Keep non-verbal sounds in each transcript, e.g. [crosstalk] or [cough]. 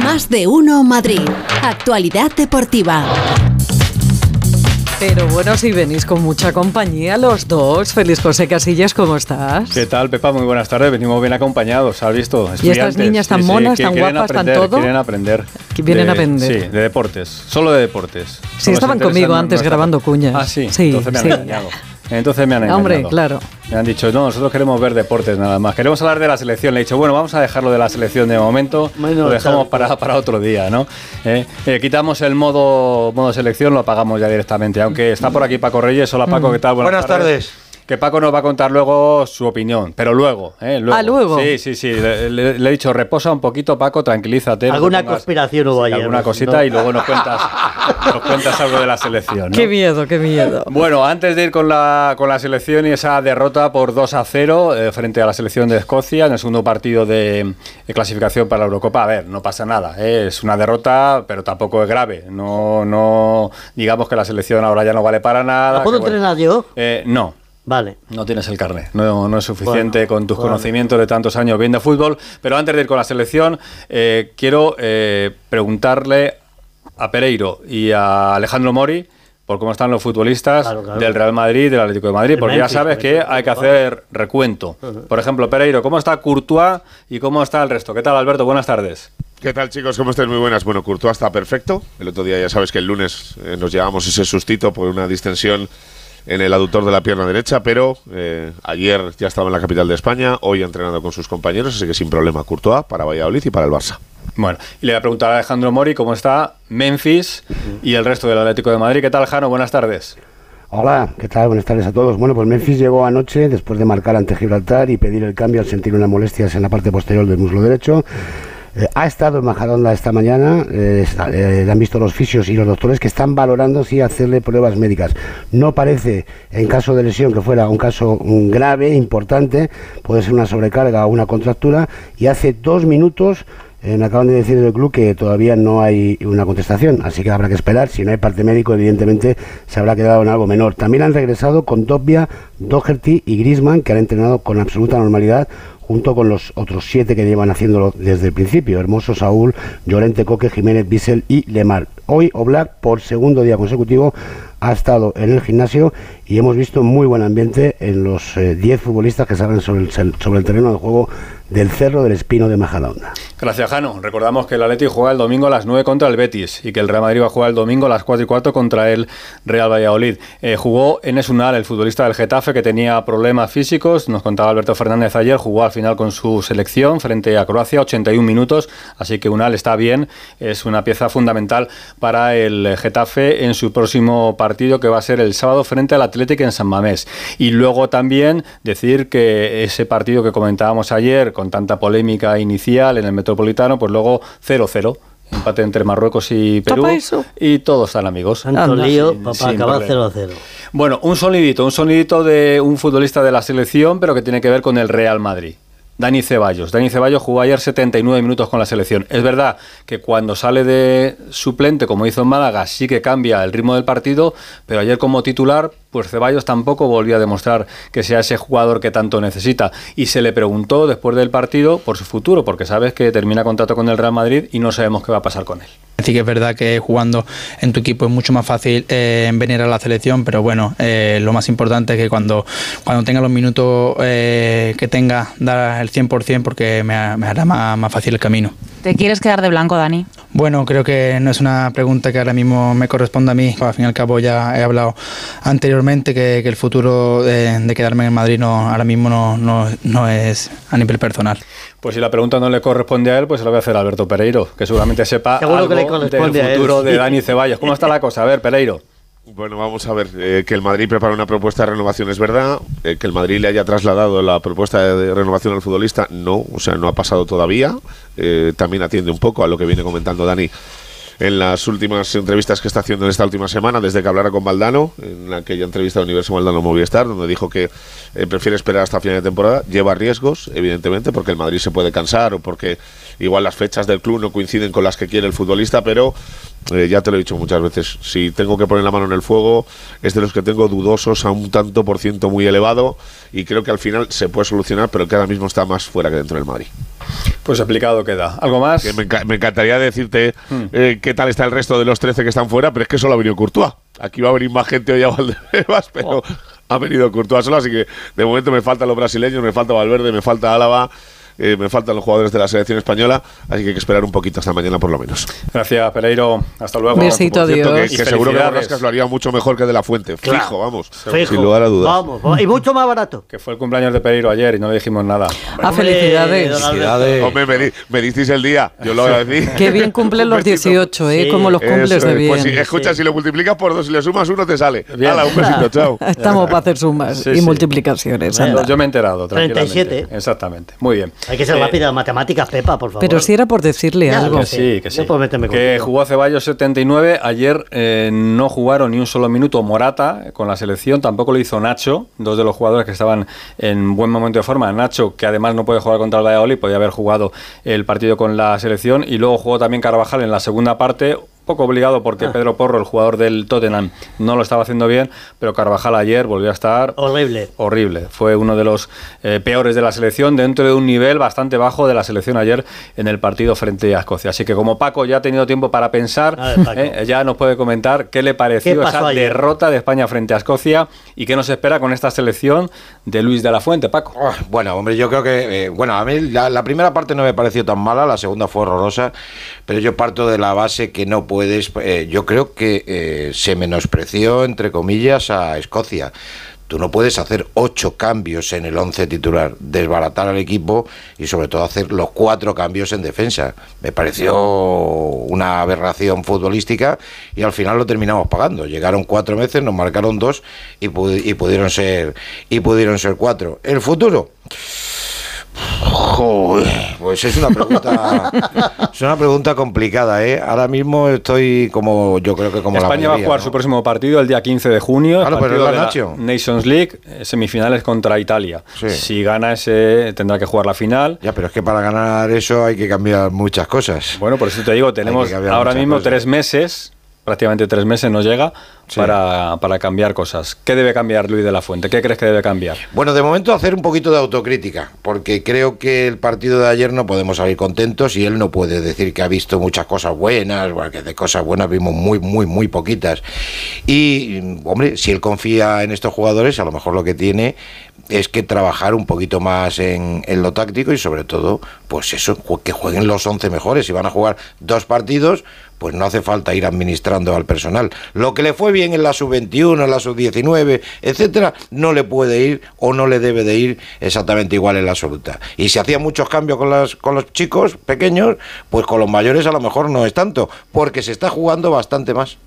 Más de uno Madrid. Actualidad deportiva. Pero bueno, si venís con mucha compañía los dos. Feliz José Casillas, ¿cómo estás? ¿Qué tal, Pepa? Muy buenas tardes. Venimos bien acompañados, ¿has visto? ¿Y estas niñas tan monas, tan guapas, tan todo? Quieren aprender. Vienen a aprender. Sí, de deportes. Solo de deportes. Sí, estaban conmigo antes grabando cuñas. Ah, sí. sí Entonces me han engañado. Entonces me han engañado. Hombre, claro. Me han dicho, no, nosotros queremos ver deportes nada más. Queremos hablar de la selección. Le he dicho, bueno, vamos a dejarlo de la selección de momento. lo dejamos para, para, otro día, ¿no? Eh, eh, quitamos el modo, modo selección, lo apagamos ya directamente. Aunque está por aquí Paco Reyes. Hola Paco, ¿qué tal? Buenas, tardes que Paco nos va a contar luego su opinión, pero luego, ¿eh? luego. Ah, luego. Sí, sí, sí. Le, he dicho, reposa un poquito, Paco, tranquilízate. Alguna conspiración hubo ayer. Alguna cosita y luego nos cuentas, nos cuentas algo de la selección. Qué miedo, qué miedo. Bueno, antes de ir con la, con la selección y esa derrota por 2 a 0 eh, frente a la selección de Escocia en el segundo partido de, clasificación para la Eurocopa, a ver, no pasa nada. ¿eh? Es una derrota, pero tampoco es grave. No, no digamos que la selección ahora ya no vale para nada. ¿La puedo entrenar yo? Eh, no. Vale. No tienes el carnet, no, no es suficiente con tus conocimientos de tantos años viendo fútbol. Pero antes de ir con la selección, eh, quiero eh, preguntarle a Pereiro y a Alejandro Mori por cómo están los futbolistas del Real Madrid del Atlético de Madrid, porque ya sabes que hay que hacer recuento. Por ejemplo, Pereiro, ¿cómo está Courtois y cómo está el resto? ¿Qué tal, Alberto? Buenas tardes. ¿Qué tal chicos? ¿Cómo estáis? Muy buenas. Bueno, Courtois está perfecto. El otro día ya sabes que el lunes eh, nos llevamos ese sustito por una distensión en el aductor de la pierna derecha, pero eh, ayer ya estaba en la capital de España, hoy ha entrenado con sus compañeros, así que sin problema Courtois para Valladolid y para el Barça. Bueno, y le voy a preguntar a Alejandro Mori cómo está Memphis y el resto del Atlético de Madrid. ¿Qué tal, Jano? Buenas tardes. Hola, ¿qué tal? Buenas tardes a todos. Bueno, pues Memphis llegó anoche después de marcar ante Gibraltar y pedir el cambio al sentir unas molestias en la parte posterior del muslo derecho. Eh, ha estado en Majadonda esta mañana, eh, eh, han visto los fisios y los doctores que están valorando si hacerle pruebas médicas. No parece, en caso de lesión, que fuera un caso grave, importante, puede ser una sobrecarga o una contractura, y hace dos minutos me acaban de decir del club que todavía no hay una contestación, así que habrá que esperar. Si no hay parte médico, evidentemente se habrá quedado en algo menor. También han regresado con Dobia, Doherty y Grisman, que han entrenado con absoluta normalidad junto con los otros siete que llevan haciéndolo desde el principio, Hermoso, Saúl, Llorente, Coque, Jiménez, Bissell y Lemar. Hoy Oblak, por segundo día consecutivo, ha estado en el gimnasio y hemos visto muy buen ambiente en los 10 eh, futbolistas que salen sobre el, sobre el terreno de juego del Cerro del Espino de Majadahonda. Gracias, Jano. Recordamos que el Atleti juega el domingo a las 9 contra el Betis y que el Real Madrid va a jugar el domingo a las 4 y 4 contra el Real Valladolid. Eh, jugó Enes Unal, el futbolista del Getafe, que tenía problemas físicos. Nos contaba Alberto Fernández ayer, jugó al final con su selección frente a Croacia, 81 minutos. Así que Unal está bien, es una pieza fundamental para el Getafe en su próximo partido, que va a ser el sábado frente al Atlético en San Mamés. Y luego también decir que ese partido que comentábamos ayer, con tanta polémica inicial en el Metropolitano, pues luego 0-0 empate entre Marruecos y Perú y todos están amigos. Tanto lío para acabar 0-0. Bueno, un sonidito, un sonidito de un futbolista de la selección, pero que tiene que ver con el Real Madrid. Dani Ceballos. Dani Ceballos jugó ayer 79 minutos con la selección. Es verdad que cuando sale de suplente, como hizo en Málaga, sí que cambia el ritmo del partido, pero ayer como titular pues Ceballos tampoco volvió a demostrar que sea ese jugador que tanto necesita. Y se le preguntó después del partido por su futuro, porque sabes que termina contrato con el Real Madrid y no sabemos qué va a pasar con él. Sí que es verdad que jugando en tu equipo es mucho más fácil eh, venir a la selección, pero bueno, eh, lo más importante es que cuando, cuando tenga los minutos eh, que tenga, dar el 100% porque me, hará más fácil el camino. ¿Te quieres quedar de blanco, Dani? Bueno, creo que no es una pregunta que ahora mismo me corresponde a mí. Al fin y al cabo ya he hablado anteriormente que, el futuro de, quedarme en Madrid no, ahora mismo no, no, es a nivel personal. Pues si la pregunta no le corresponde a él, pues se la voy a hacer a Alberto Pereiro, que seguramente sepa algo del futuro de Dani Ceballos. ¿Cómo está la cosa? A ver, Pereiro. Bueno, vamos a ver, eh, que el Madrid prepara una propuesta de renovación es verdad, eh, que el Madrid le haya trasladado la propuesta de, renovación al futbolista, no, o sea, no ha pasado todavía, eh, también atiende un poco a lo que viene comentando Dani en las últimas entrevistas que está haciendo en esta última semana, desde que hablara con Valdano, en aquella entrevista de Universo Valdano Movistar, donde dijo que prefiere esperar hasta final de temporada, lleva riesgos, evidentemente, porque el Madrid se puede cansar o porque igual las fechas del club no coinciden con las que quiere el futbolista, pero eh, ya te lo he dicho muchas veces, si tengo que poner la mano en el fuego, es de los que tengo dudosos a un tanto por ciento muy elevado y creo que al final se puede solucionar, pero que ahora mismo está más fuera que dentro del Madrid. Pues explicado queda. ¿Algo más? Que me, enca- me encantaría decirte eh, qué tal está el resto de los 13 que están fuera, pero es que solo ha venido Courtois. Aquí va a venir más gente hoy a [laughs] Valdebebas, pero ha venido Courtois solo, así que de momento me faltan los brasileños, me falta Valverde, me falta Álava, eh, me faltan los jugadores de la selección española, así que hay que esperar un poquito hasta mañana por lo menos. Gracias, Pereiro. Hasta luego. Besito, cierto, que, adiós. Y que seguro que. Borrascas lo haría mucho mejor que de la Fuente. Claro. Fijo, vamos. Fijo. Sin lugar a dudas. Vamos, y mucho más barato. Que fue el cumpleaños de Pereiro ayer y no le dijimos nada. Ah, Hombre, felicidades. Felicidades. Hombre, me, di- me disteis el día, yo lo agradecí. Qué bien cumplen los Un besito. 18, ¿eh? Sí. Como los cumples Eso de es. bien. Pues si, escucha, si lo multiplicas por dos y le sumas uno, te sale. Bien. Hala, un besito, [laughs] chao. Estamos para hacer sumas Sí, y sí. multiplicaciones. Yo, anda. yo me he enterado, tranquilamente. 37. Exactamente. Muy bien. Hay que ser Eh, rápida en matemáticas, Pepa, por favor. Pero si era por decirle Ya, algo. Que sí, que sí. Yo puedo meterme que jugó Ceballos 79. Ayer eh, no jugaron ni un solo minuto Morata con la selección. Tampoco lo hizo Nacho, dos de los jugadores que estaban en buen momento de forma. Nacho, que además no puede jugar contra el Valladolid, podía haber jugado el partido con la selección. Y luego jugó también Carvajal en la segunda parte. Poco obligado porque Ah. Pedro Porro, el jugador del Tottenham, no lo estaba haciendo bien, pero Carvajal ayer volvió a estar Horrible. horrible. Fue uno de los eh, peores de la selección, dentro de un nivel bastante bajo de la selección ayer en el partido frente a Escocia. Así que como Paco ya ha tenido tiempo para pensar, ver, eh, ya nos puede comentar qué le pareció ¿Qué pasó esa ayer? derrota de España frente a Escocia y qué nos espera con esta selección de Luis de la Fuente, Paco. Ah, Bueno, hombre, yo creo que, eh, bueno, a mí la, la primera parte no me pareció tan mala, la segunda fue horrorosa, pero yo parto de la base que no puedes, eh, yo creo que eh, se menospreció, entre comillas, a Escocia. Tú no puedes hacer ocho cambios en el once titular, desbaratar al equipo y sobre todo hacer los cuatro cambios en defensa. Me pareció una aberración futbolística y al final lo terminamos pagando. Llegaron cuatro veces, nos marcaron dos y, y pudieron ser y pudieron ser cuatro. El futuro. Joder, pues es una pregunta [laughs] es una pregunta complicada, ¿eh? Ahora mismo estoy como yo creo que como la España va a jugar ¿no? su próximo partido el día 15 de junio, el Claro, pero partido es la de Nacho. Nations League, eh, semifinales contra Italia. Sí. Si gana ese, tendrá que jugar la final. Ya, pero es que para ganar eso hay que cambiar muchas cosas. Bueno, por eso te digo, tenemos ahora mismo cosas. tres meses, prácticamente tres meses nos llega Para, para cambiar cosas. ¿Qué debe cambiar Luis de la Fuente? ¿Qué crees que debe cambiar? Bueno, de momento hacer un poquito de autocrítica, porque creo que el partido de ayer no podemos salir contentos y él no puede decir que ha visto muchas cosas buenas, porque de cosas buenas vimos muy, muy, muy poquitas. Y, hombre, si él confía en estos jugadores, a lo mejor lo que tiene es que trabajar un poquito más en, en lo táctico y sobre todo, pues eso, que jueguen los 11 mejores. Si van a jugar dos partidos, pues no hace falta ir administrando al personal. Lo que le fue bien en la sub-21, en la sub-19, etcétera, no le puede ir o no le debe de ir exactamente igual en la absoluta. Y si hacía muchos cambios con, las, con los chicos pequeños, pues con los mayores a lo mejor no es tanto, porque se está jugando bastante más.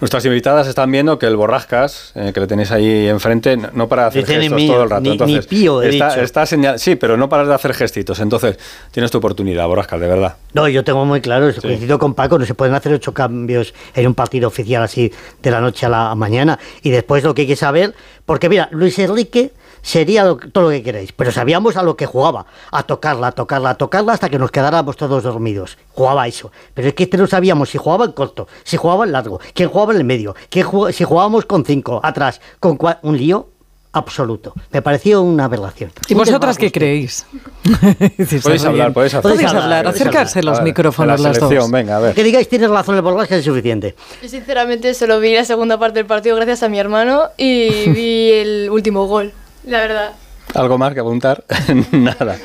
Nuestras invitadas están viendo que el Borrascas, eh, que le tenéis ahí enfrente, no- para de hacer gestos mío, todo el rato. ni- Entonces, ni pío, he está, dicho. está señal- sí, pero no paras de hacer gestitos. Entonces, tienes tu oportunidad, Borrascas, de verdad. No, yo tengo muy claro, coincido con Paco, no se pueden hacer ocho cambios en un partido oficial así de la noche a la mañana. Y después lo que hay que saber, porque mira, Luis Enrique sería lo- todo lo que queréis, pero sabíamos a lo que jugaba, a tocarla, a tocarla, a tocarla hasta que nos quedáramos todos dormidos. Jugaba eso. Pero es que este no sabíamos si jugaba en corto, si jugaba en largo, quién jugaba en el medio, quién jugaba- si jugábamos con cinco, atrás, con cua- un lío absoluto. Me pareció una aberración. ¿Y vosotras qué creéis? [laughs] Podéis "Ah, hablar, bien". podéis hacer. Podéis hablar, podéis acercarse hablar. los ver, micrófonos de la las selección, dos. venga, a ver. Que digáis tienes razón el Borrascas es suficiente. Yo sinceramente solo vi la segunda parte del partido gracias a mi hermano y vi el último gol, la verdad. ¿Algo más que apuntar? [laughs] Nada.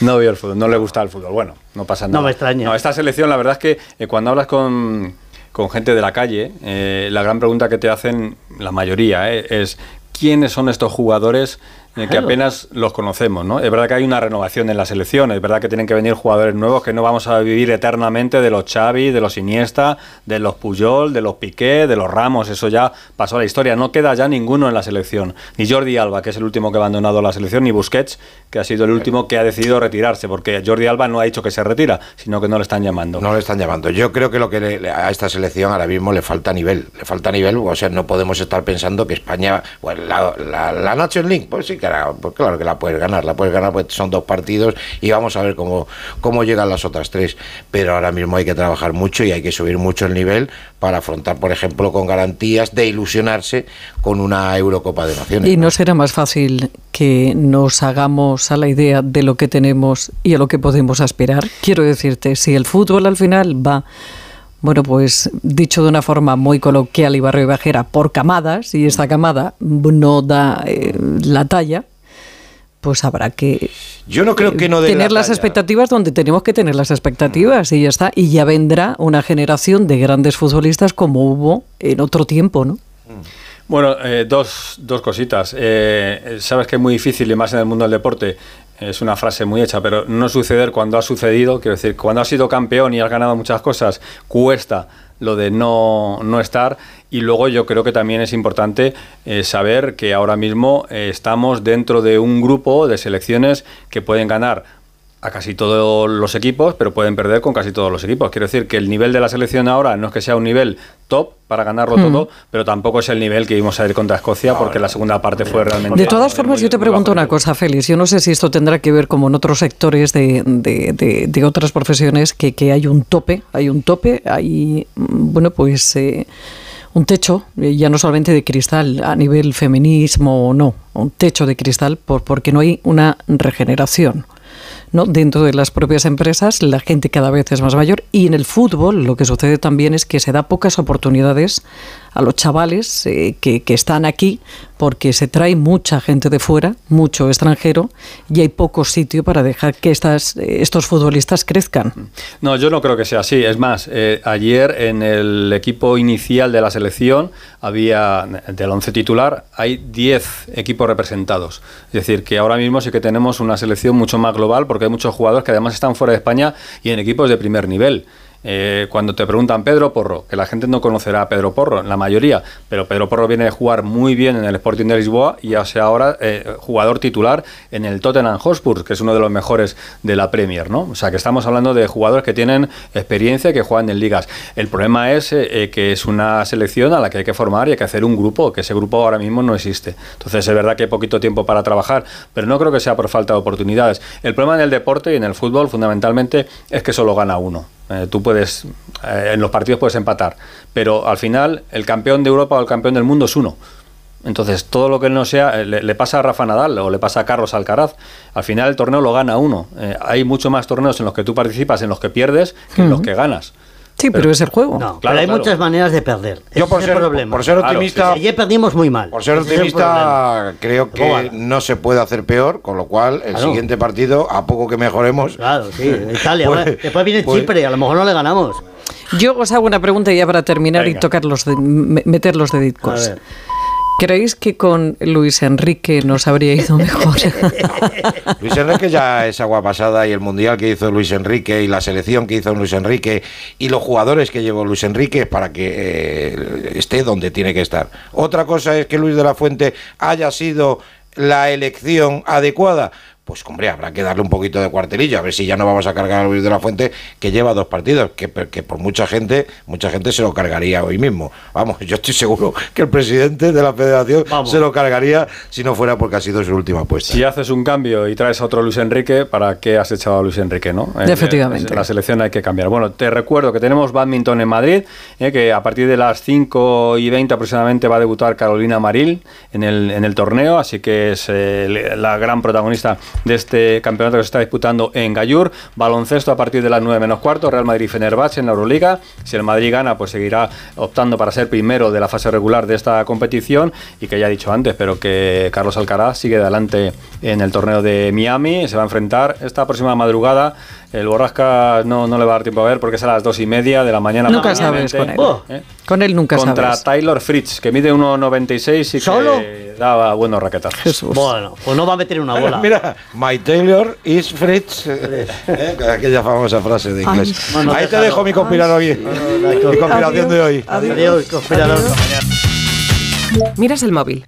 No veo el fútbol, no le gusta el fútbol. Bueno, no pasa nada. No me extraña. No, esta selección, la verdad es que eh, cuando hablas con, con gente de la calle, eh, la gran pregunta que te hacen, la mayoría, eh, es ¿quiénes son estos jugadores eh, que apenas los conocemos? ¿no? Es verdad que hay una renovación en la selección, es verdad que tienen que venir jugadores nuevos, que no vamos a vivir eternamente de los Xavi, de los Iniesta, de los Puyol, de los Piqué, de los Ramos, eso ya pasó a la historia. No queda ya ninguno en la selección. Ni Jordi Alba, que es el último que ha abandonado la selección, ni Busquets, que ha sido el último que ha decidido retirarse, porque Jordi Alba no ha dicho que se retira, sino que no le están llamando. No le están llamando. Yo creo que lo que le- a esta selección ahora mismo le falta nivel. Le falta nivel, o sea, no podemos estar pensando que España, bueno, la, la, la Nations League, pues sí, pues claro que la puedes ganar, la puedes ganar, pues son dos partidos y vamos a ver cómo, cómo llegan las otras tres. Pero ahora mismo hay que trabajar mucho y hay que subir mucho el nivel para afrontar, por ejemplo, con garantías de ilusionarse con una Eurocopa de Naciones. ¿Y no será más fácil que nos hagamos a la idea de lo que tenemos y a lo que podemos aspirar? Quiero decirte, si el fútbol al final va, bueno, pues dicho de una forma muy coloquial y barrio y bajera, por camadas, y esta camada no da eh, la talla, pues habrá que Yo no creo que no dé tener la las expectativas donde tenemos que tener las expectativas y ya está. Y ya vendrá una generación de grandes futbolistas como hubo en otro tiempo, ¿no? Bueno, eh, dos, dos cositas. Eh, sabes que es muy difícil, y más en el mundo del deporte, es una frase muy hecha, pero no suceder cuando ha sucedido, quiero decir, cuando has sido campeón y has ganado muchas cosas, cuesta lo de no, no estar. Y luego yo creo que también es importante eh, saber que ahora mismo eh, estamos dentro de un grupo de selecciones que pueden ganar a casi todos los equipos, pero pueden perder con casi todos los equipos. Quiero decir que el nivel de la selección ahora no es que sea un nivel top para ganarlo Hmm. todo, pero tampoco es el nivel que íbamos a ir contra Escocia, porque la segunda parte fue realmente... De todas formas, yo te pregunto una cosa, Félix. Yo no sé si esto tendrá que ver como en otros sectores de, de- de- de otras profesiones, que, que hay un tope, hay un tope, hay, mm, bueno, pues eh, un techo, eh, ya no solamente de cristal, a nivel feminismo o no, un techo de cristal, por, porque no hay una regeneración. ¿No? Dentro de las propias empresas la gente cada vez es más mayor y en el fútbol lo que sucede también es que se da pocas oportunidades a los chavales eh, que, que están aquí porque se trae mucha gente de fuera, mucho extranjero y hay poco sitio para dejar que estas, eh, estos futbolistas crezcan. No, yo no creo que sea así. Es más, eh, ayer en el equipo inicial de la selección había, del 11 titular, hay 10 equipos representados. Es decir, que ahora mismo sí que tenemos una selección mucho más global porque hay muchos jugadores que además están fuera de España y en equipos de primer nivel. Eh, cuando te preguntan Pedro Porro, que la gente no conocerá a Pedro Porro, la mayoría, pero Pedro Porro viene de jugar muy bien en el Sporting de Lisboa y hace ahora eh, jugador titular en el Tottenham Hotspur, que es uno de los mejores de la Premier, ¿no? O sea, que estamos hablando de jugadores que tienen experiencia y que juegan en ligas. El problema es eh, que es una selección a la que hay que formar y hay que hacer un grupo, que ese grupo ahora mismo no existe. Entonces, es verdad que hay poquito tiempo para trabajar, pero no creo que sea por falta de oportunidades. El problema en el deporte y en el fútbol, fundamentalmente, es que solo gana uno. Eh, tú puedes, eh, en los partidos puedes empatar, pero al final el campeón de Europa o el campeón del mundo es uno. Entonces, todo lo que no sea, eh, le, le pasa a Rafa Nadal o le pasa a Carlos Alcaraz. Al final el torneo lo gana uno. Eh, hay mucho más torneos en los que tú participas, en los que pierdes, que en los que ganas. Sí, pero, es el juego. No, Claro, pero hay claro. muchas maneras de perder. Yo por es ser, el problema. por ser Claro, optimista, Ayer perdimos muy mal. por ser Ese optimista, creo ¿Cómo que no se puede hacer peor, con lo cual el Claro. siguiente partido, a poco que mejoremos, Claro, sí, Italia. [laughs] Pues- después viene pues- Chipre, a lo mejor no le ganamos. Yo os hago una pregunta ya para terminar y tocar los de- me- meter los ver. ¿Creéis que con Luis Enrique nos habría ido [laughs] mejor? [laughs] Luis Enrique ya es agua pasada y el mundial que hizo Luis Enrique y la selección que hizo Luis Enrique y los jugadores que llevó Luis Enrique para que eh, esté donde tiene que estar. Otra cosa es que Luis de la Fuente haya sido la elección adecuada. Pues hombre, habrá que darle un poquito de cuartelillo, a ver si ya no vamos a cargar a Luis de la Fuente, que lleva dos partidos, que, que por mucha gente, mucha gente se lo cargaría hoy mismo. Vamos, yo estoy seguro que el presidente de la federación Vamos. se lo cargaría si no fuera porque ha sido su última apuesta. Si haces un cambio y traes a otro Luis Enrique, ¿para qué has echado a Luis Enrique, no? Eh, Efectivamente. La selección hay que cambiar. Bueno, te recuerdo que tenemos badminton en Madrid, eh, que a partir de las 5 y 20 aproximadamente va a debutar Carolina Maril en el, en el torneo, así que es eh, la gran protagonista de este campeonato que se está disputando en Gallur. Baloncesto a partir de las 9 menos cuarto, Real Madrid Fenerbahce en la Euroliga. Si el Madrid gana, pues seguirá optando para ser primero de la fase regular de esta competición y que ya he dicho antes, pero que Carlos Alcaraz sigue adelante en el torneo de Miami. Se va a enfrentar esta próxima madrugada. El Borrasca no, no le va a dar tiempo a ver porque es a las dos y media de la mañana. nunca sabes con él. ¿eh? Con él nunca Contra sabes. Taylor Fritz, que mide 1,96 y ¿Solo? que daba buenos raquetazos. Jesús. Bueno, pues no va a meter una bola. [laughs] Mira, My Taylor is Fritz. [laughs] eh, aquella famosa frase de inglés. Bueno, Ahí te dejo mi conspiranoia. la Mi conspiración de hoy. Adiós, conspirador. Miras el móvil.